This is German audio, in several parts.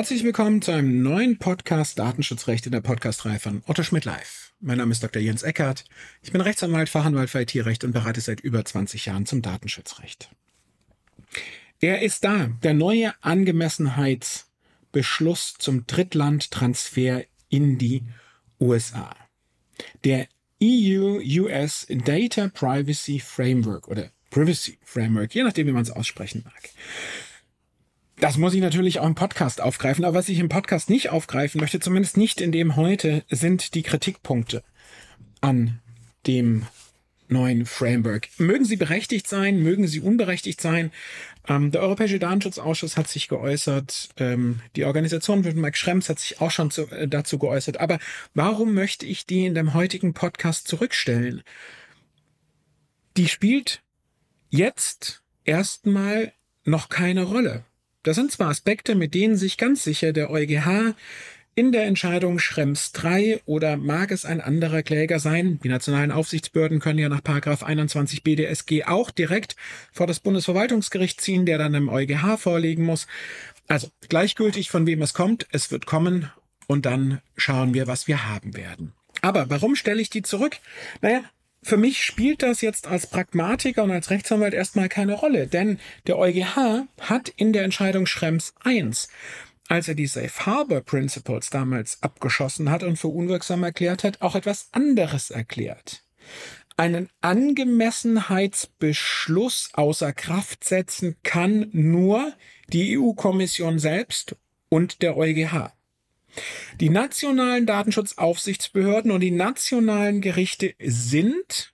Herzlich willkommen zu einem neuen Podcast Datenschutzrecht in der Podcastreihe von Otto Schmidt Live. Mein Name ist Dr. Jens Eckert. Ich bin Rechtsanwalt, Fachanwalt für IT-Recht und berate seit über 20 Jahren zum Datenschutzrecht. Er ist da, der neue Angemessenheitsbeschluss zum Drittlandtransfer in die USA. Der EU-US Data Privacy Framework oder Privacy Framework, je nachdem, wie man es aussprechen mag. Das muss ich natürlich auch im Podcast aufgreifen, aber was ich im Podcast nicht aufgreifen möchte, zumindest nicht in dem heute, sind die Kritikpunkte an dem neuen Framework. Mögen sie berechtigt sein, mögen sie unberechtigt sein. Ähm, der Europäische Datenschutzausschuss hat sich geäußert, ähm, die Organisation von Mike Schrems hat sich auch schon zu, äh, dazu geäußert. Aber warum möchte ich die in dem heutigen Podcast zurückstellen? Die spielt jetzt erstmal noch keine Rolle. Das sind zwar Aspekte, mit denen sich ganz sicher der EuGH in der Entscheidung Schrems 3 oder mag es ein anderer Kläger sein, die nationalen Aufsichtsbehörden können ja nach 21 BDSG auch direkt vor das Bundesverwaltungsgericht ziehen, der dann im EuGH vorlegen muss. Also gleichgültig von wem es kommt, es wird kommen und dann schauen wir, was wir haben werden. Aber warum stelle ich die zurück? Naja, für mich spielt das jetzt als Pragmatiker und als Rechtsanwalt erstmal keine Rolle, denn der EuGH hat in der Entscheidung Schrems 1 als er die Safe Harbor Principles damals abgeschossen hat und für unwirksam erklärt hat, auch etwas anderes erklärt. Einen Angemessenheitsbeschluss außer Kraft setzen kann nur die EU-Kommission selbst und der EuGH. Die nationalen Datenschutzaufsichtsbehörden und die nationalen Gerichte sind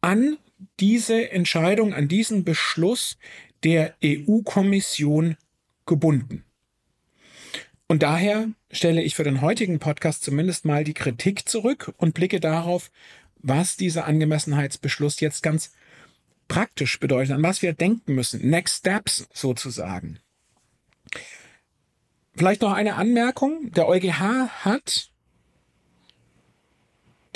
an diese Entscheidung, an diesen Beschluss der EU-Kommission gebunden. Und daher stelle ich für den heutigen Podcast zumindest mal die Kritik zurück und blicke darauf, was dieser Angemessenheitsbeschluss jetzt ganz praktisch bedeutet, an was wir denken müssen. Next Steps sozusagen. Vielleicht noch eine Anmerkung. Der EuGH hat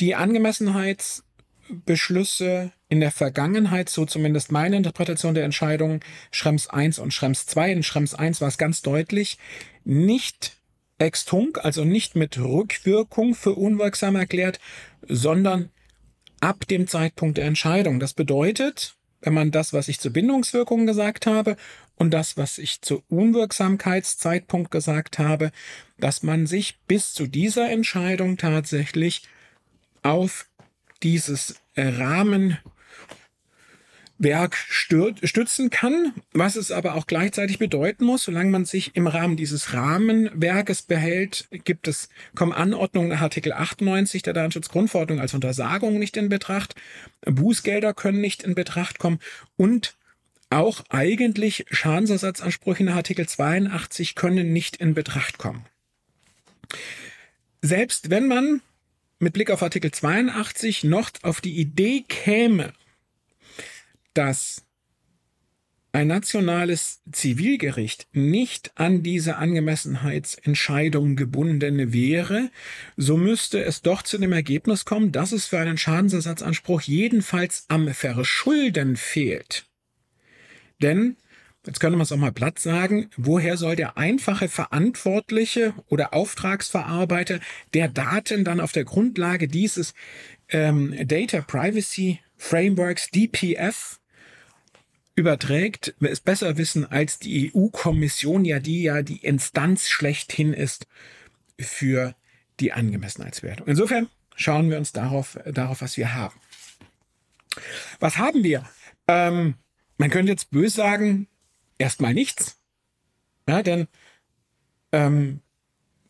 die Angemessenheitsbeschlüsse in der Vergangenheit, so zumindest meine Interpretation der Entscheidung, Schrems 1 und Schrems 2. In Schrems 1 war es ganz deutlich, nicht ex tunc, also nicht mit Rückwirkung für unwirksam erklärt, sondern ab dem Zeitpunkt der Entscheidung. Das bedeutet, wenn man das, was ich zur Bindungswirkung gesagt habe und das, was ich zur Unwirksamkeitszeitpunkt gesagt habe, dass man sich bis zu dieser Entscheidung tatsächlich auf dieses Rahmen Werk stützen kann, was es aber auch gleichzeitig bedeuten muss, solange man sich im Rahmen dieses Rahmenwerkes behält, gibt es, kommen Anordnungen nach Artikel 98 der Datenschutzgrundverordnung als Untersagung nicht in Betracht, Bußgelder können nicht in Betracht kommen und auch eigentlich Schadensersatzansprüche nach Artikel 82 können nicht in Betracht kommen. Selbst wenn man mit Blick auf Artikel 82 noch auf die Idee käme, dass ein nationales Zivilgericht nicht an diese Angemessenheitsentscheidung gebunden wäre, so müsste es doch zu dem Ergebnis kommen, dass es für einen Schadensersatzanspruch jedenfalls am Verschulden fehlt. Denn, jetzt könnte man es auch mal platt sagen, woher soll der einfache Verantwortliche oder Auftragsverarbeiter der Daten dann auf der Grundlage dieses ähm, Data Privacy Frameworks DPF überträgt, es besser wissen als die EU-Kommission, ja, die ja die Instanz schlechthin ist für die Angemessenheitswertung. Insofern schauen wir uns darauf, darauf was wir haben. Was haben wir? Ähm, man könnte jetzt böse sagen, erstmal nichts. Ja, denn ähm,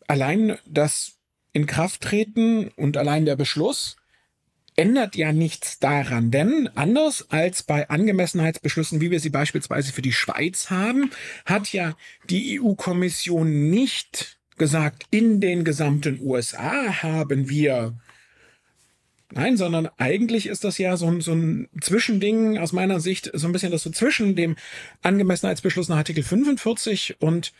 allein das Inkrafttreten und allein der Beschluss ändert ja nichts daran, denn anders als bei Angemessenheitsbeschlüssen, wie wir sie beispielsweise für die Schweiz haben, hat ja die EU-Kommission nicht gesagt, in den gesamten USA haben wir Nein, sondern eigentlich ist das ja so ein, so ein Zwischending aus meiner Sicht, so ein bisschen das so zwischen dem Angemessenheitsbeschluss nach Artikel 45 und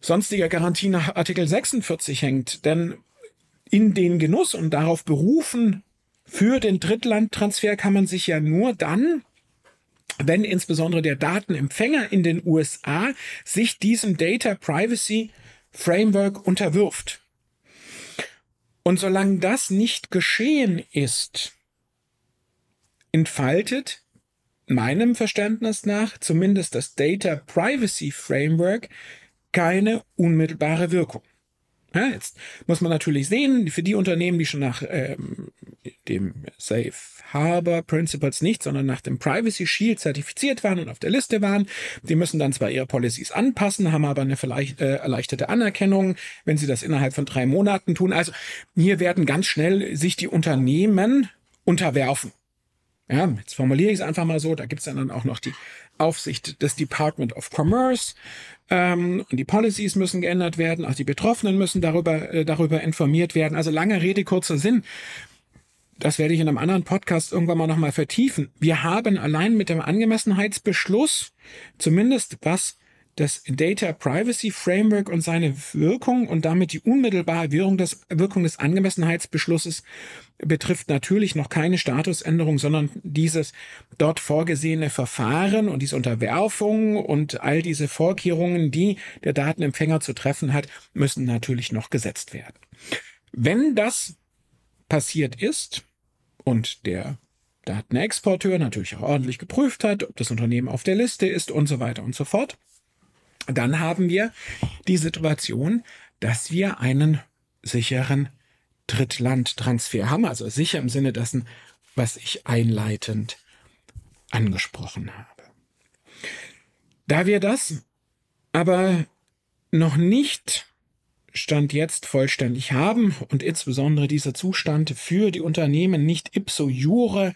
sonstiger Garantie nach Artikel 46 hängt. Denn in den Genuss und darauf berufen für den Drittlandtransfer kann man sich ja nur dann, wenn insbesondere der Datenempfänger in den USA sich diesem Data Privacy Framework unterwirft. Und solange das nicht geschehen ist, entfaltet meinem Verständnis nach zumindest das Data Privacy Framework keine unmittelbare Wirkung. Ja, jetzt muss man natürlich sehen, für die Unternehmen, die schon nach ähm, dem Safe Harbor Principles nicht, sondern nach dem Privacy Shield zertifiziert waren und auf der Liste waren, die müssen dann zwar ihre Policies anpassen, haben aber eine vielleicht äh, erleichterte Anerkennung, wenn sie das innerhalb von drei Monaten tun. Also hier werden ganz schnell sich die Unternehmen unterwerfen. Ja, jetzt formuliere ich es einfach mal so, da gibt es dann auch noch die Aufsicht des Department of Commerce ähm, und die Policies müssen geändert werden, auch die Betroffenen müssen darüber, äh, darüber informiert werden. Also lange Rede, kurzer Sinn. Das werde ich in einem anderen Podcast irgendwann mal nochmal vertiefen. Wir haben allein mit dem Angemessenheitsbeschluss, zumindest was das Data Privacy Framework und seine Wirkung und damit die unmittelbare Wirkung des, Wirkung des Angemessenheitsbeschlusses betrifft natürlich noch keine Statusänderung, sondern dieses dort vorgesehene Verfahren und diese Unterwerfung und all diese Vorkehrungen, die der Datenempfänger zu treffen hat, müssen natürlich noch gesetzt werden. Wenn das passiert ist und der Datenexporteur natürlich auch ordentlich geprüft hat, ob das Unternehmen auf der Liste ist und so weiter und so fort, dann haben wir die Situation, dass wir einen sicheren Drittlandtransfer haben, also sicher im Sinne dessen, was ich einleitend angesprochen habe. Da wir das aber noch nicht Stand jetzt vollständig haben und insbesondere dieser Zustand für die Unternehmen nicht ipso jure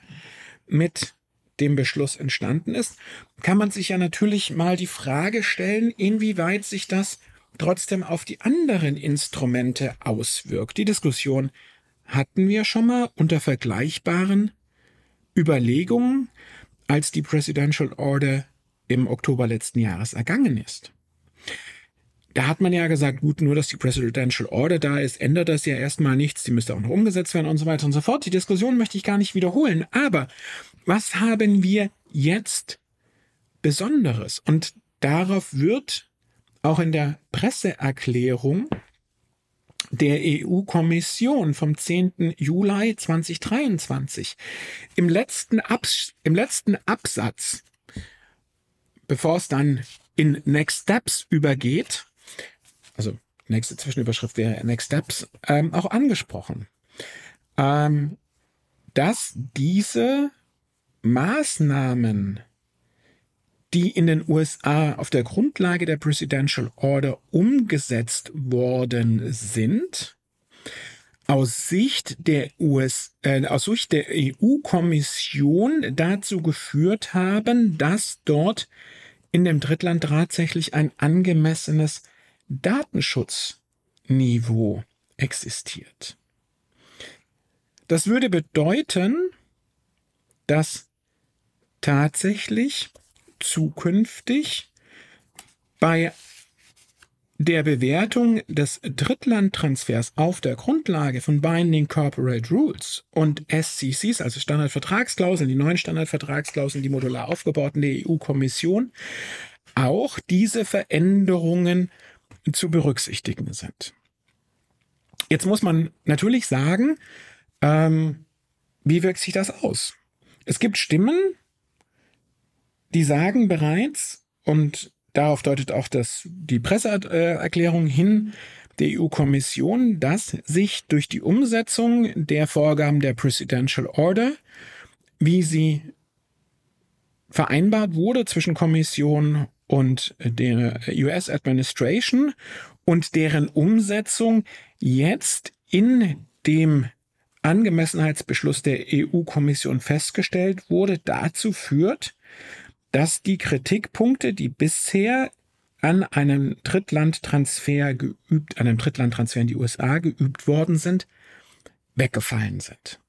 mit dem Beschluss entstanden ist, kann man sich ja natürlich mal die Frage stellen, inwieweit sich das trotzdem auf die anderen Instrumente auswirkt. Die Diskussion hatten wir schon mal unter vergleichbaren Überlegungen, als die Presidential Order im Oktober letzten Jahres ergangen ist. Da hat man ja gesagt, gut, nur dass die Presidential Order da ist, ändert das ja erstmal nichts, die müsste auch noch umgesetzt werden und so weiter und so fort. Die Diskussion möchte ich gar nicht wiederholen, aber was haben wir jetzt Besonderes? Und darauf wird auch in der Presseerklärung der EU-Kommission vom 10. Juli 2023 im letzten, Abs im letzten Absatz, bevor es dann in Next Steps übergeht, also nächste Zwischenüberschrift wäre Next Steps, ähm, auch angesprochen, ähm, dass diese Maßnahmen, die in den USA auf der Grundlage der Presidential Order umgesetzt worden sind, aus Sicht der US, äh, aus Sicht der EU-Kommission dazu geführt haben, dass dort in dem Drittland tatsächlich ein angemessenes Datenschutzniveau existiert. Das würde bedeuten, dass tatsächlich zukünftig bei der Bewertung des Drittlandtransfers auf der Grundlage von Binding Corporate Rules und SCCs, also Standardvertragsklauseln, die neuen Standardvertragsklauseln, die modular aufgebauten der EU-Kommission, auch diese Veränderungen zu berücksichtigen sind. Jetzt muss man natürlich sagen, ähm, wie wirkt sich das aus? Es gibt Stimmen, die sagen bereits, und darauf deutet auch das, die Presseerklärung hin, der EU-Kommission, dass sich durch die Umsetzung der Vorgaben der Presidential Order, wie sie vereinbart wurde zwischen Kommission und der US Administration und deren Umsetzung jetzt in dem Angemessenheitsbeschluss der EU-Kommission festgestellt wurde, dazu führt, dass die Kritikpunkte, die bisher an einem Drittlandtransfer geübt, an einem Drittlandtransfer in die USA geübt worden sind, weggefallen sind.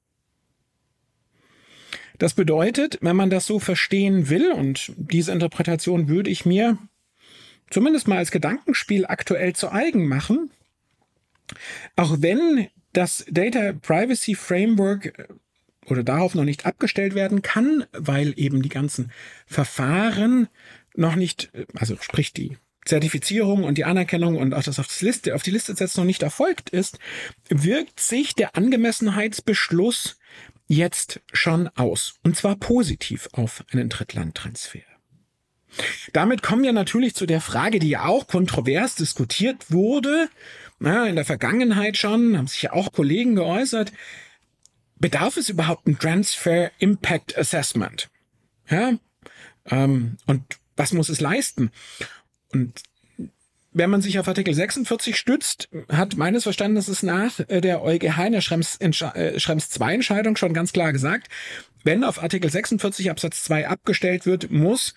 Das bedeutet, wenn man das so verstehen will, und diese Interpretation würde ich mir zumindest mal als Gedankenspiel aktuell zu eigen machen, auch wenn das Data Privacy Framework äh, oder darauf noch nicht abgestellt werden kann, weil eben die ganzen Verfahren noch nicht, äh, also sprich die Zertifizierung und die Anerkennung und auch das auf die Liste, auf die Liste setzen noch nicht erfolgt ist, wirkt sich der Angemessenheitsbeschluss jetzt schon aus. Und zwar positiv auf einen Drittlandtransfer. Damit kommen wir natürlich zu der Frage, die ja auch kontrovers diskutiert wurde. Na, in der Vergangenheit schon, haben sich ja auch Kollegen geäußert. Bedarf es überhaupt ein Transfer Impact Assessment? Ja, ähm, und was muss es leisten? Und wenn man sich auf Artikel 46 stützt, hat meines Verständnisses nach äh, der EuGH in der Schrems, äh, Schrems 2 Entscheidung schon ganz klar gesagt, wenn auf Artikel 46 Absatz 2 abgestellt wird, muss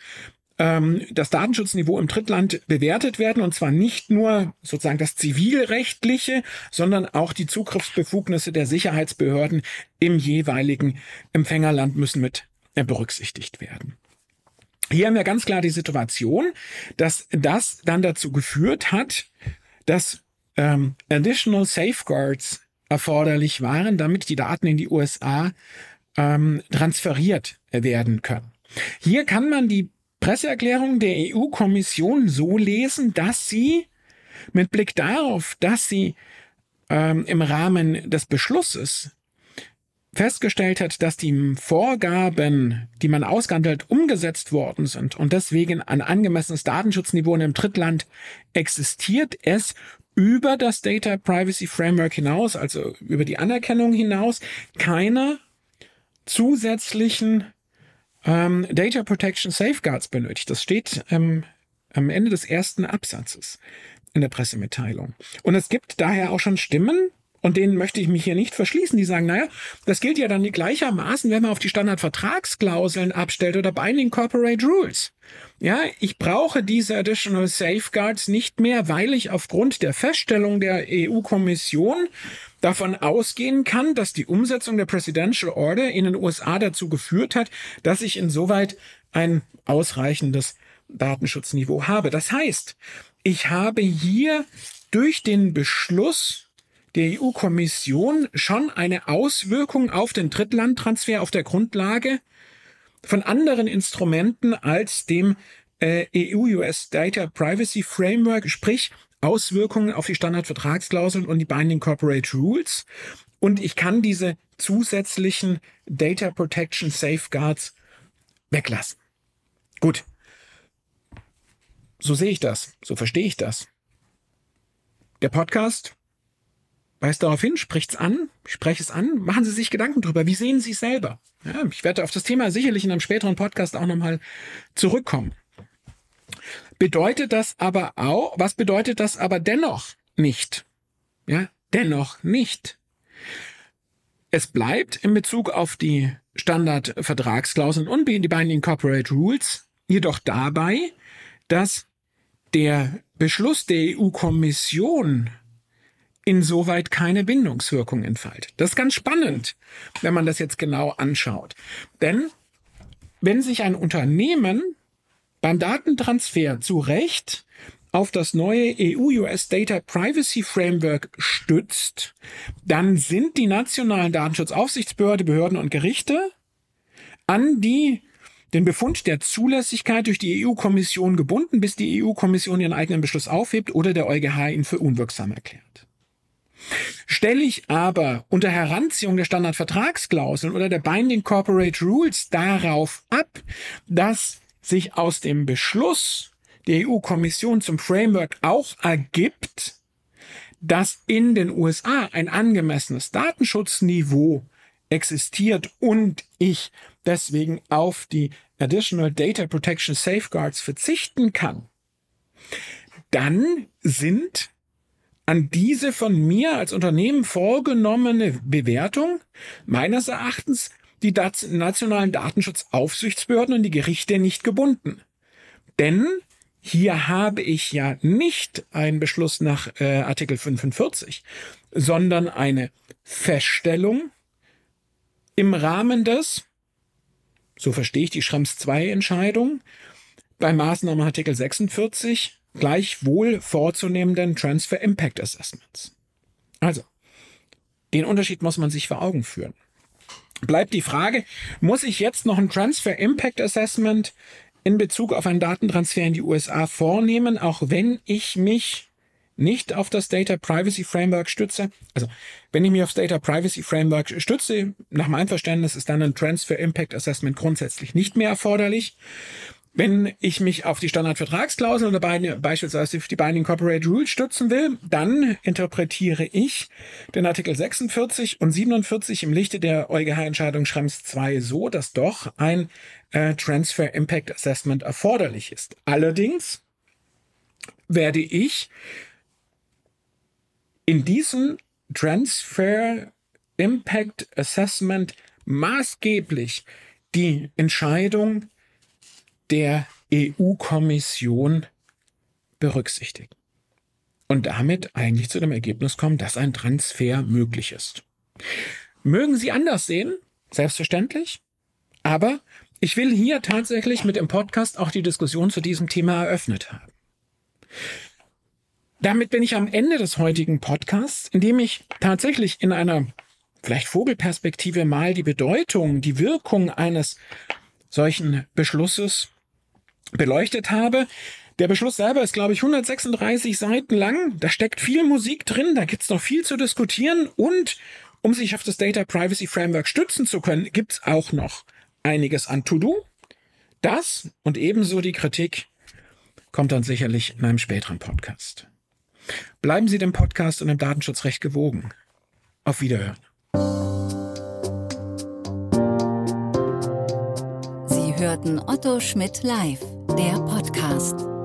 ähm, das Datenschutzniveau im Drittland bewertet werden und zwar nicht nur sozusagen das zivilrechtliche, sondern auch die Zugriffsbefugnisse der Sicherheitsbehörden im jeweiligen Empfängerland müssen mit äh, berücksichtigt werden. Hier haben wir ganz klar die Situation, dass das dann dazu geführt hat, dass ähm, additional safeguards erforderlich waren, damit die Daten in die USA ähm, transferiert werden können. Hier kann man die Presseerklärung der EU-Kommission so lesen, dass sie mit Blick darauf, dass sie ähm, im Rahmen des Beschlusses festgestellt hat, dass die Vorgaben, die man ausgehandelt, umgesetzt worden sind und deswegen ein angemessenes Datenschutzniveau in einem Drittland existiert, es über das Data Privacy Framework hinaus, also über die Anerkennung hinaus, keine zusätzlichen ähm, Data Protection Safeguards benötigt. Das steht ähm, am Ende des ersten Absatzes in der Pressemitteilung. Und es gibt daher auch schon Stimmen, und denen möchte ich mich hier nicht verschließen. Die sagen, naja, das gilt ja dann gleichermaßen, wenn man auf die Standardvertragsklauseln abstellt oder Binding Corporate Rules. Ja, ich brauche diese Additional Safeguards nicht mehr, weil ich aufgrund der Feststellung der EU-Kommission davon ausgehen kann, dass die Umsetzung der Presidential Order in den USA dazu geführt hat, dass ich insoweit ein ausreichendes Datenschutzniveau habe. Das heißt, ich habe hier durch den Beschluss der EU-Kommission schon eine Auswirkung auf den Drittlandtransfer auf der Grundlage von anderen Instrumenten als dem äh, EU-US Data Privacy Framework, sprich Auswirkungen auf die Standardvertragsklauseln und die Binding Corporate Rules. Und ich kann diese zusätzlichen Data Protection Safeguards weglassen. Gut. So sehe ich das. So verstehe ich das. Der Podcast weist darauf hin, spricht's an, spreche es an, machen Sie sich Gedanken drüber. Wie sehen Sie es selber? Ja, ich werde auf das Thema sicherlich in einem späteren Podcast auch nochmal zurückkommen. Bedeutet das aber auch, was bedeutet das aber dennoch nicht? Ja, dennoch nicht. Es bleibt in Bezug auf die Standardvertragsklauseln und die Binding Corporate Rules jedoch dabei, dass der Beschluss der EU-Kommission insoweit keine Bindungswirkung entfaltet. Das ist ganz spannend, wenn man das jetzt genau anschaut. Denn wenn sich ein Unternehmen beim Datentransfer zu Recht auf das neue EU-US Data Privacy Framework stützt, dann sind die nationalen Datenschutzaufsichtsbehörde, Behörden und Gerichte an die den Befund der Zulässigkeit durch die EU-Kommission gebunden, bis die EU-Kommission ihren eigenen Beschluss aufhebt oder der EuGH ihn für unwirksam erklärt. Stelle ich aber unter Heranziehung der Standardvertragsklauseln oder der Binding Corporate Rules darauf ab, dass sich aus dem Beschluss der EU-Kommission zum Framework auch ergibt, dass in den USA ein angemessenes Datenschutzniveau existiert und ich deswegen auf die Additional Data Protection Safeguards verzichten kann, dann sind an diese von mir als Unternehmen vorgenommene Bewertung meines Erachtens die nationalen Datenschutzaufsichtsbehörden und die Gerichte nicht gebunden. Denn hier habe ich ja nicht einen Beschluss nach äh, Artikel 45, sondern eine Feststellung im Rahmen des so verstehe ich die Schrems 2 Entscheidung, bei Maßnahmenartikel 46 gleichwohl vorzunehmenden Transfer Impact Assessments. Also, den Unterschied muss man sich vor Augen führen. Bleibt die Frage, muss ich jetzt noch ein Transfer Impact Assessment in Bezug auf einen Datentransfer in die USA vornehmen, auch wenn ich mich nicht auf das Data Privacy Framework stütze. Also, wenn ich mich auf das Data Privacy Framework stütze, nach meinem Verständnis ist dann ein Transfer Impact Assessment grundsätzlich nicht mehr erforderlich. Wenn ich mich auf die Standardvertragsklausel oder beispielsweise die Binding Corporate Rules stützen will, dann interpretiere ich den Artikel 46 und 47 im Lichte der EuGH-Entscheidung Schrems 2 so, dass doch ein äh, Transfer Impact Assessment erforderlich ist. Allerdings werde ich in diesem Transfer Impact Assessment maßgeblich die Entscheidung der EU-Kommission berücksichtigen. Und damit eigentlich zu dem Ergebnis kommen, dass ein Transfer möglich ist. Mögen Sie anders sehen, selbstverständlich, aber ich will hier tatsächlich mit dem Podcast auch die Diskussion zu diesem Thema eröffnet haben. Damit bin ich am Ende des heutigen Podcasts, in dem ich tatsächlich in einer vielleicht Vogelperspektive mal die Bedeutung, die Wirkung eines solchen Beschlusses beleuchtet habe. Der Beschluss selber ist, glaube ich, 136 Seiten lang. Da steckt viel Musik drin, da gibt's noch viel zu diskutieren und um sich auf das Data Privacy Framework stützen zu können, gibt's auch noch einiges an To-Do. Das und ebenso die Kritik kommt dann sicherlich in einem späteren Podcast. Bleiben Sie dem Podcast und dem Datenschutzrecht gewogen. Auf Wiederhören. Sie hörten Otto Schmidt live, der Podcast.